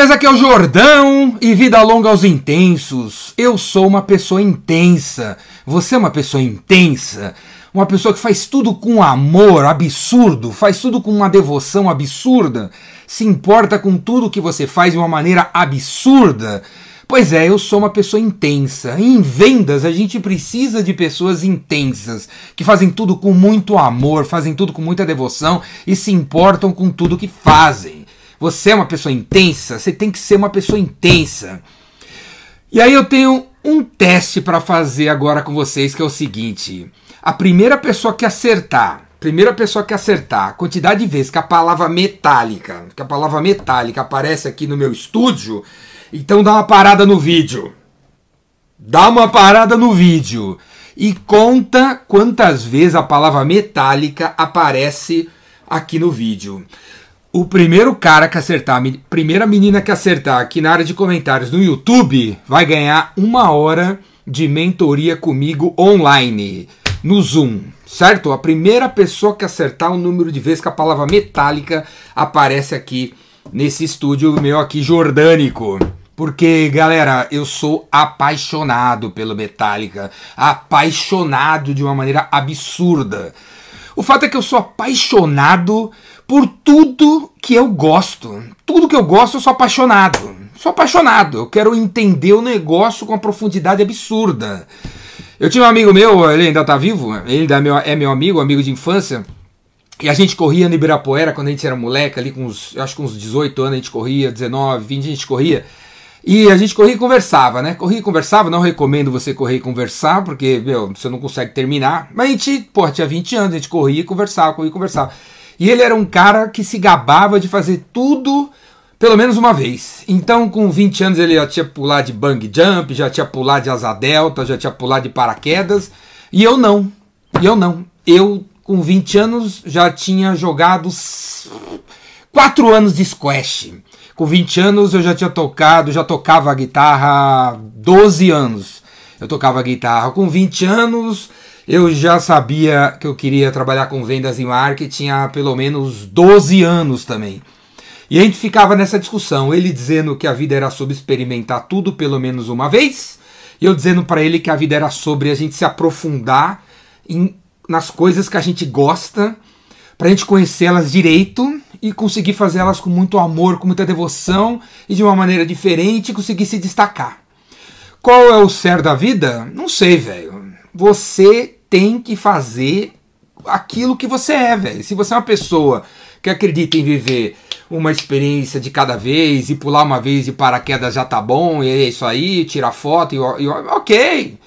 beleza? Aqui é o Jordão e vida longa aos intensos. Eu sou uma pessoa intensa. Você é uma pessoa intensa. Uma pessoa que faz tudo com amor absurdo, faz tudo com uma devoção absurda, se importa com tudo que você faz de uma maneira absurda. Pois é, eu sou uma pessoa intensa. em vendas, a gente precisa de pessoas intensas, que fazem tudo com muito amor, fazem tudo com muita devoção e se importam com tudo que fazem. Você é uma pessoa intensa, você tem que ser uma pessoa intensa. E aí eu tenho um teste para fazer agora com vocês, que é o seguinte: a primeira pessoa que acertar, primeira pessoa que acertar a quantidade de vezes que a palavra metálica, que a palavra metálica aparece aqui no meu estúdio, então dá uma parada no vídeo. Dá uma parada no vídeo e conta quantas vezes a palavra metálica aparece aqui no vídeo. O primeiro cara que acertar, a primeira menina que acertar aqui na área de comentários no YouTube vai ganhar uma hora de mentoria comigo online, no Zoom, certo? A primeira pessoa que acertar o número de vezes que a palavra metálica aparece aqui nesse estúdio meu aqui jordânico. Porque, galera, eu sou apaixonado pelo Metallica, apaixonado de uma maneira absurda. O fato é que eu sou apaixonado por tudo que eu gosto. Tudo que eu gosto, eu sou apaixonado. Sou apaixonado. Eu quero entender o negócio com uma profundidade absurda. Eu tinha um amigo meu, ele ainda tá vivo, ele é meu, é amigo, amigo de infância. E a gente corria no Ibirapuera quando a gente era moleque, ali com uns, acho que uns 18 anos a gente corria, 19, 20 a gente corria. E a gente corria e conversava, né? Corria e conversava, não recomendo você correr e conversar, porque, meu, você não consegue terminar. Mas a gente, pô, tinha 20 anos, a gente corria e conversava, corria e conversava. E ele era um cara que se gabava de fazer tudo pelo menos uma vez. Então, com 20 anos, ele já tinha pular de bang jump, já tinha pular de asa delta, já tinha pular de paraquedas. E eu não. E eu não. Eu, com 20 anos, já tinha jogado 4 anos de squash. Com 20 anos, eu já tinha tocado, já tocava guitarra há 12 anos. Eu tocava guitarra com 20 anos eu já sabia que eu queria trabalhar com vendas e marketing há pelo menos 12 anos também. E a gente ficava nessa discussão, ele dizendo que a vida era sobre experimentar tudo pelo menos uma vez, e eu dizendo para ele que a vida era sobre a gente se aprofundar em, nas coisas que a gente gosta, para a gente conhecê-las direito e conseguir fazê-las com muito amor, com muita devoção e de uma maneira diferente conseguir se destacar. Qual é o ser da vida? Não sei, velho. Você tem que fazer aquilo que você é, velho. Se você é uma pessoa que acredita em viver uma experiência de cada vez e pular uma vez de paraquedas já tá bom, e é isso aí, tirar foto e, e ok.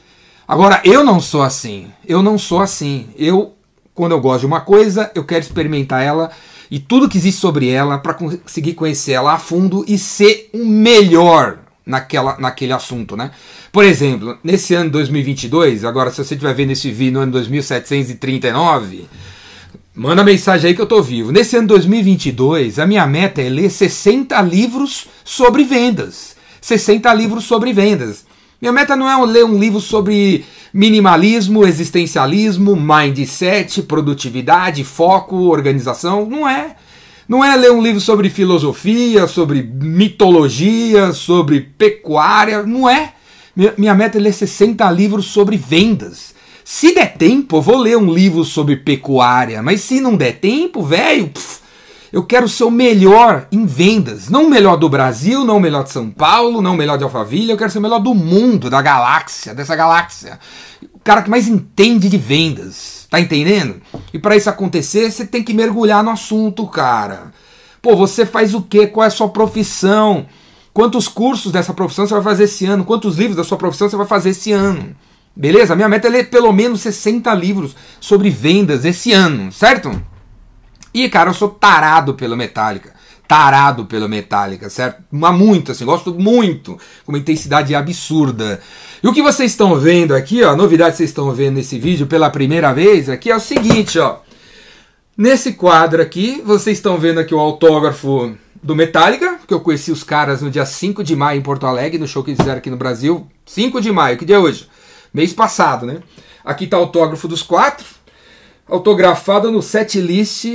Agora, eu não sou assim. Eu não sou assim. Eu, quando eu gosto de uma coisa, eu quero experimentar ela e tudo que existe sobre ela para conseguir conhecer ela a fundo e ser o melhor naquela, naquele assunto, né? Por exemplo, nesse ano 2022, agora se você estiver vendo esse vídeo no ano 2739, manda mensagem aí que eu tô vivo. Nesse ano 2022, a minha meta é ler 60 livros sobre vendas. 60 livros sobre vendas. Minha meta não é ler um livro sobre minimalismo, existencialismo, mindset, produtividade, foco, organização. Não é. Não é ler um livro sobre filosofia, sobre mitologia, sobre pecuária. Não é. Minha meta é ler 60 livros sobre vendas. Se der tempo, eu vou ler um livro sobre pecuária, mas se não der tempo, velho, eu quero ser o melhor em vendas. Não o melhor do Brasil, não o melhor de São Paulo, não o melhor de Alphaville, eu quero ser o melhor do mundo, da galáxia, dessa galáxia. O cara que mais entende de vendas. Tá entendendo? E para isso acontecer, você tem que mergulhar no assunto, cara. Pô, você faz o quê? Qual é a sua profissão? Quantos cursos dessa profissão você vai fazer esse ano? Quantos livros da sua profissão você vai fazer esse ano? Beleza? Minha meta é ler pelo menos 60 livros sobre vendas esse ano, certo? E, cara, eu sou tarado pelo Metallica. Tarado pelo Metallica, certo? Mas muito, assim, gosto muito, com uma intensidade absurda. E o que vocês estão vendo aqui, ó, a novidade que vocês estão vendo nesse vídeo pela primeira vez aqui é o seguinte, ó. Nesse quadro aqui, vocês estão vendo aqui o autógrafo do Metallica, que eu conheci os caras no dia 5 de maio em Porto Alegre, no show que eles fizeram aqui no Brasil. 5 de maio, que dia é hoje? Mês passado, né? Aqui tá o autógrafo dos quatro, autografado no set list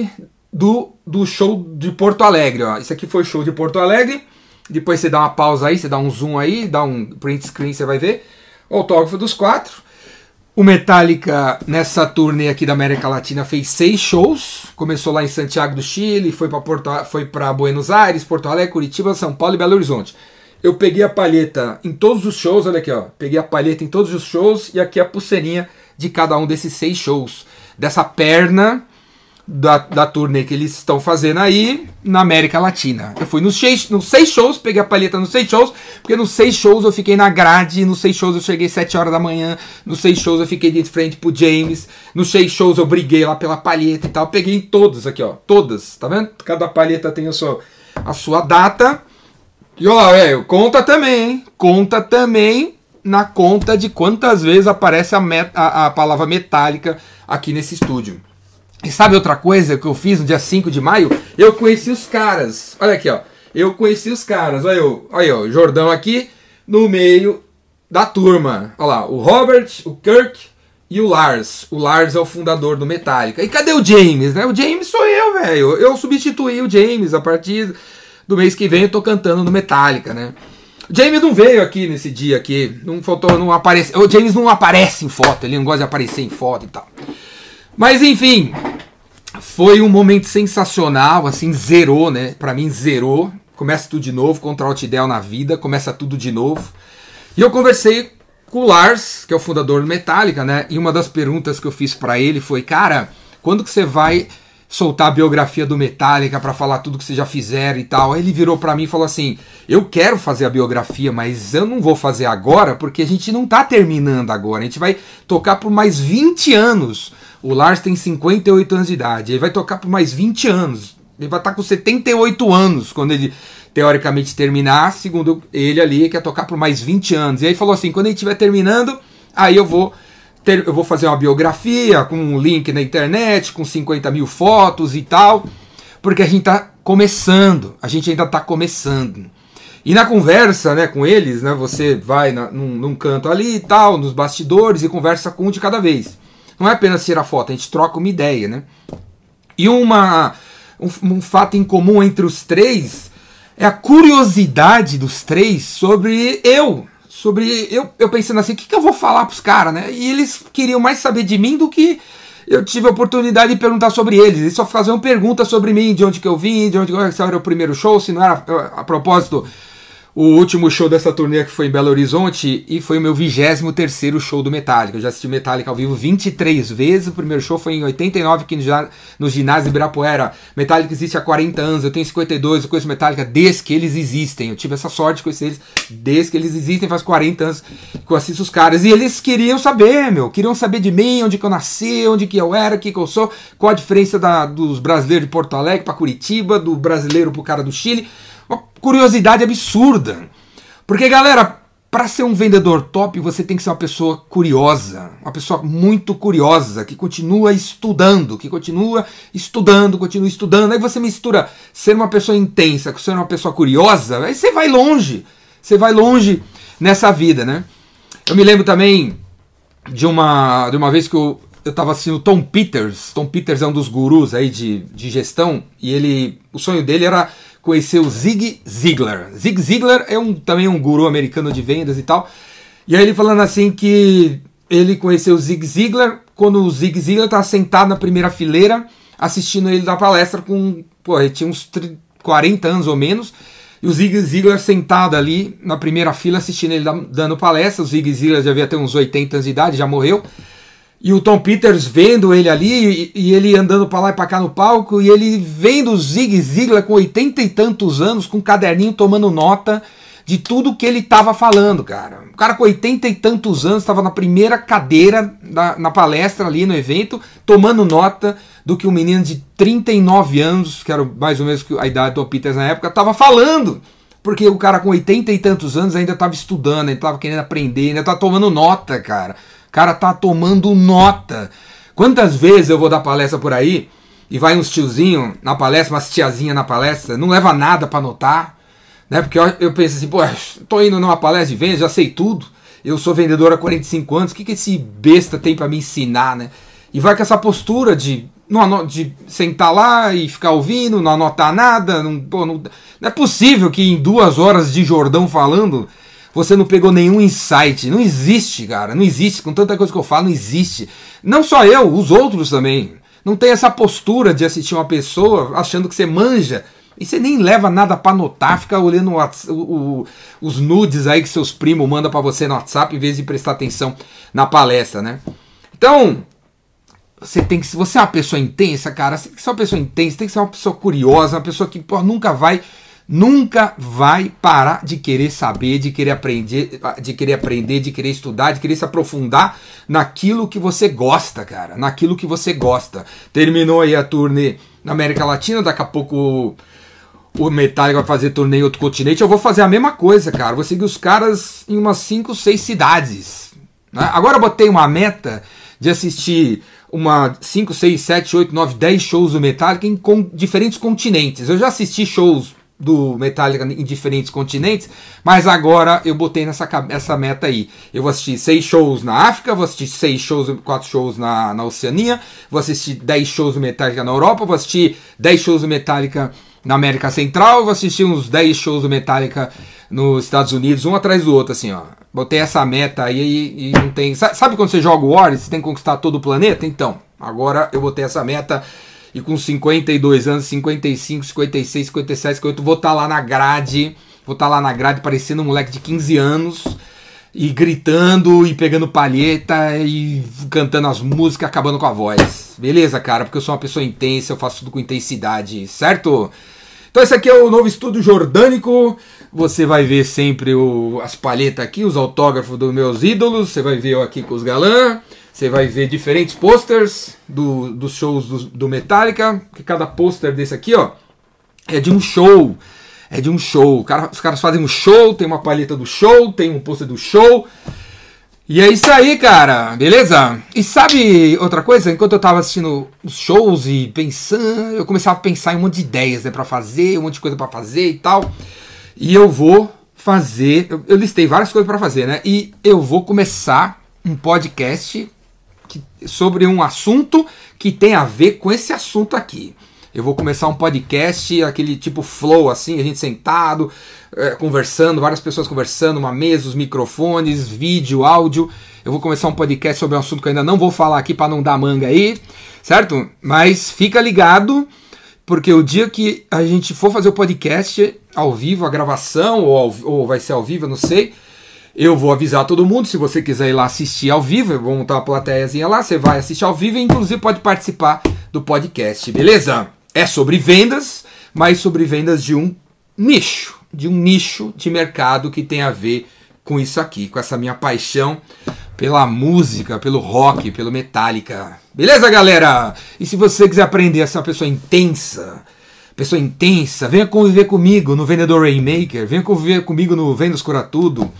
do, do show de Porto Alegre. Ó. Isso aqui foi show de Porto Alegre. Depois você dá uma pausa aí, você dá um zoom aí, dá um print screen, você vai ver. Autógrafo dos quatro. O Metallica, nessa turnê aqui da América Latina, fez seis shows. Começou lá em Santiago do Chile, foi para Porto, foi para Buenos Aires, Porto Alegre, Curitiba, São Paulo e Belo Horizonte. Eu peguei a palheta em todos os shows, olha aqui, ó. Peguei a palheta em todos os shows e aqui a pulseirinha de cada um desses seis shows. Dessa perna da, da turnê que eles estão fazendo aí na América Latina. Eu fui nos seis, nos seis shows, peguei a palheta nos seis shows, porque nos seis shows eu fiquei na grade, nos seis shows eu cheguei sete horas da manhã, nos seis shows eu fiquei de frente pro James, nos seis shows eu briguei lá pela palheta e tal. Peguei em todos aqui, ó. Todas, tá vendo? Cada palheta tem a sua, a sua data. E ó, velho, conta também, hein? Conta também na conta de quantas vezes aparece a, met a, a palavra metálica aqui nesse estúdio. E sabe outra coisa que eu fiz no dia 5 de maio? Eu conheci os caras. Olha aqui, ó. Eu conheci os caras. Olha eu, olha o Jordão aqui no meio da turma. Olha lá, o Robert, o Kirk e o Lars. O Lars é o fundador do Metallica. E cadê o James, né? O James sou eu, velho. Eu substituí o James a partir do mês que vem eu tô cantando no Metallica, né? O James não veio aqui nesse dia aqui, não faltou, não apareceu. O James não aparece em foto, ele não gosta de aparecer em foto e tal. Mas enfim, foi um momento sensacional, assim, zerou, né? Para mim, zerou. Começa tudo de novo, contra o Del na vida, começa tudo de novo. E eu conversei com o Lars, que é o fundador do Metallica, né? E uma das perguntas que eu fiz para ele foi: Cara, quando que você vai soltar a biografia do Metallica para falar tudo que vocês já fizeram e tal. Aí ele virou para mim e falou assim: "Eu quero fazer a biografia, mas eu não vou fazer agora porque a gente não tá terminando agora. A gente vai tocar por mais 20 anos. O Lars tem 58 anos de idade. Ele vai tocar por mais 20 anos. Ele vai estar tá com 78 anos quando ele teoricamente terminar, segundo ele ali, quer tocar por mais 20 anos. E aí falou assim: "Quando ele estiver terminando, aí eu vou ter, eu vou fazer uma biografia com um link na internet, com 50 mil fotos e tal, porque a gente está começando, a gente ainda está começando. E na conversa né, com eles, né, você vai na, num, num, canto ali e tal, nos bastidores, e conversa com um de cada vez. Não é apenas tirar foto, a gente troca uma ideia. Né? E uma, um, um fato em comum entre os três é a curiosidade dos três sobre eu, sobre. Eu, eu pensando assim, o que, que eu vou falar pros caras, né? E eles queriam mais saber de mim do que eu tive a oportunidade de perguntar sobre eles. Eles só faziam perguntas sobre mim, de onde que eu vim, de onde que era o primeiro show, se não era. A propósito, o último show dessa turnê que foi em Belo Horizonte e foi o meu 23 terceiro show do Metallica. Eu já assisti Metallica ao vivo 23 vezes. O primeiro show foi em 89 aqui no, no ginásio Ibirapuera. Metallica existe há 40 anos, eu tenho 52, eu conheço Metallica desde que eles existem. Eu tive essa sorte de conhecer eles desde que eles existem, faz 40 anos que eu assisto os caras. E eles queriam saber, meu, queriam saber de mim, onde que eu nasci, onde que eu era, o que, que eu sou, qual a diferença da, dos brasileiros de Porto Alegre para Curitiba, do brasileiro pro cara do Chile. Uma curiosidade absurda. Porque, galera, para ser um vendedor top, você tem que ser uma pessoa curiosa, uma pessoa muito curiosa, que continua estudando, que continua estudando, continua estudando. Aí você mistura ser uma pessoa intensa com ser uma pessoa curiosa, aí você vai longe. Você vai longe nessa vida, né? Eu me lembro também de uma, de uma vez que eu, eu tava assistindo o Tom Peters. Tom Peters é um dos gurus aí de, de gestão, e ele. O sonho dele era conhecer o Zig Ziglar. Zig Ziglar é um, também um guru americano de vendas e tal. E aí ele falando assim que ele conheceu Zig Ziglar quando o Zig Ziglar estava sentado na primeira fileira assistindo ele dar palestra com, pô, ele tinha uns 40 anos ou menos. E o Zig Ziglar sentado ali na primeira fila assistindo ele dando palestra. O Zig Ziglar já devia ter uns 80 anos de idade, já morreu. E o Tom Peters vendo ele ali, e, e ele andando para lá e para cá no palco, e ele vendo o Zig Ziglar com oitenta e tantos anos, com um caderninho tomando nota de tudo que ele estava falando, cara. O cara com oitenta e tantos anos estava na primeira cadeira da, na palestra ali no evento, tomando nota do que um menino de 39 anos, que era mais ou menos a idade do Tom Peters na época, estava falando. Porque o cara com oitenta e tantos anos ainda estava estudando, ainda estava querendo aprender, ainda estava tomando nota, cara cara tá tomando nota. Quantas vezes eu vou dar palestra por aí e vai uns tiozinho na palestra, umas tiazinha na palestra, não leva nada para anotar, né? Porque eu, eu penso assim, pô, tô indo numa palestra de vendas, já sei tudo. Eu sou vendedor há 45 anos, o que, que esse besta tem para me ensinar, né? E vai com essa postura de não de sentar lá e ficar ouvindo, não anotar nada. Não, pô, não, não é possível que em duas horas de Jordão falando você não pegou nenhum insight. Não existe, cara. Não existe. Com tanta coisa que eu falo, não existe. Não só eu, os outros também. Não tem essa postura de assistir uma pessoa achando que você manja. E você nem leva nada para anotar, fica olhando o, o, os nudes aí que seus primos mandam para você no WhatsApp em vez de prestar atenção na palestra, né? Então, você tem que. Se você é uma pessoa intensa, cara, você tem que ser uma pessoa intensa, tem que ser uma pessoa curiosa, uma pessoa que pô, nunca vai. Nunca vai parar de querer saber, de querer aprender, de querer aprender, de querer estudar, de querer se aprofundar naquilo que você gosta, cara. Naquilo que você gosta. Terminou aí a turnê na América Latina, daqui a pouco o Metallica vai fazer turnê em outro continente. Eu vou fazer a mesma coisa, cara. Vou seguir os caras em umas 5, 6 cidades. Né? Agora eu botei uma meta de assistir uma 5, 6, 7, 8, 9, 10 shows do Metallica em com, diferentes continentes. Eu já assisti shows do Metallica em diferentes continentes, mas agora eu botei nessa essa meta aí. Eu vou assistir seis shows na África, vou assistir seis shows, quatro shows na, na Oceania, vou assistir 10 shows do Metallica na Europa, vou assistir 10 shows do Metallica na América Central, vou assistir uns 10 shows do Metallica nos Estados Unidos, um atrás do outro, assim, ó. Botei essa meta aí e, e não tem. Sabe quando você joga o War você tem que conquistar todo o planeta? Então, agora eu botei essa meta e com 52 anos, 55, 56, 57, 58, vou estar tá lá na grade. Vou estar tá lá na grade parecendo um moleque de 15 anos e gritando e pegando palheta e cantando as músicas, acabando com a voz. Beleza, cara? Porque eu sou uma pessoa intensa, eu faço tudo com intensidade, certo? Então esse aqui é o novo estúdio jordânico. Você vai ver sempre o, as palhetas aqui, os autógrafos dos meus ídolos. Você vai ver eu aqui com os galã. Você vai ver diferentes posters do, dos shows do, do Metallica. Que cada pôster desse aqui, ó, é de um show. É de um show. Os caras fazem um show, tem uma palheta do show, tem um pôster do show. E é isso aí, cara, beleza? E sabe outra coisa? Enquanto eu tava assistindo os shows e pensando, eu começava a pensar em um monte de ideias, né, para fazer, um monte de coisa para fazer e tal. E eu vou fazer, eu, eu listei várias coisas para fazer, né? E eu vou começar um podcast que, sobre um assunto que tem a ver com esse assunto aqui. Eu vou começar um podcast, aquele tipo flow assim, a gente sentado, é, conversando, várias pessoas conversando, uma mesa, os microfones, vídeo, áudio. Eu vou começar um podcast sobre um assunto que eu ainda não vou falar aqui para não dar manga aí, certo? Mas fica ligado, porque o dia que a gente for fazer o podcast ao vivo, a gravação, ou, ao, ou vai ser ao vivo, eu não sei. Eu vou avisar todo mundo, se você quiser ir lá assistir ao vivo, eu vou montar uma plateiazinha lá, você vai assistir ao vivo e inclusive pode participar do podcast, beleza? É sobre vendas, mas sobre vendas de um nicho de um nicho de mercado que tem a ver com isso aqui, com essa minha paixão pela música, pelo rock, pelo Metallica. Beleza, galera? E se você quiser aprender a ser uma pessoa intensa, pessoa intensa, venha conviver comigo no Vendedor Rainmaker, venha conviver comigo no Vendas Cura Tudo.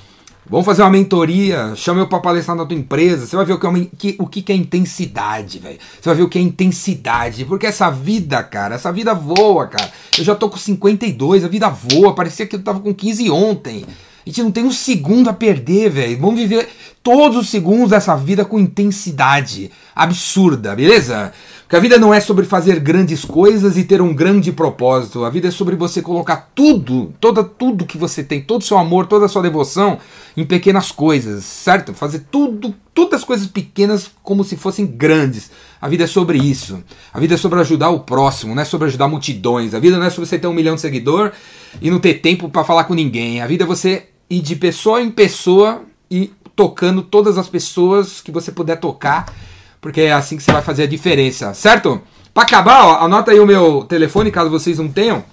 Vamos fazer uma mentoria, chama eu para palestrar na tua empresa. Você vai ver o que é, uma, que, o que é intensidade, velho. Você vai ver o que é intensidade. Porque essa vida, cara, essa vida voa, cara. Eu já tô com 52, a vida voa. Parecia que eu tava com 15 ontem. A gente não tem um segundo a perder, velho. Vamos viver todos os segundos dessa vida com intensidade absurda, beleza? Porque a vida não é sobre fazer grandes coisas e ter um grande propósito. A vida é sobre você colocar tudo, toda tudo que você tem, todo o seu amor, toda a sua devoção em pequenas coisas, certo? Fazer tudo, todas as coisas pequenas como se fossem grandes. A vida é sobre isso. A vida é sobre ajudar o próximo, não é sobre ajudar multidões. A vida não é sobre você ter um milhão de seguidor e não ter tempo para falar com ninguém. A vida é você ir de pessoa em pessoa e tocando todas as pessoas que você puder tocar porque é assim que você vai fazer a diferença, certo? Para acabar, ó, anota aí o meu telefone caso vocês não tenham.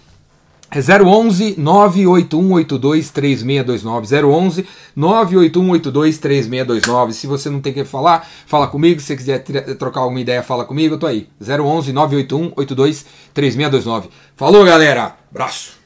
É 011 98182 3629. 011 98182 3629. Se você não tem que falar, fala comigo. Se você quiser trocar alguma ideia, fala comigo. Eu tô aí. 011 981 82 3629. Falou, galera. Abraço.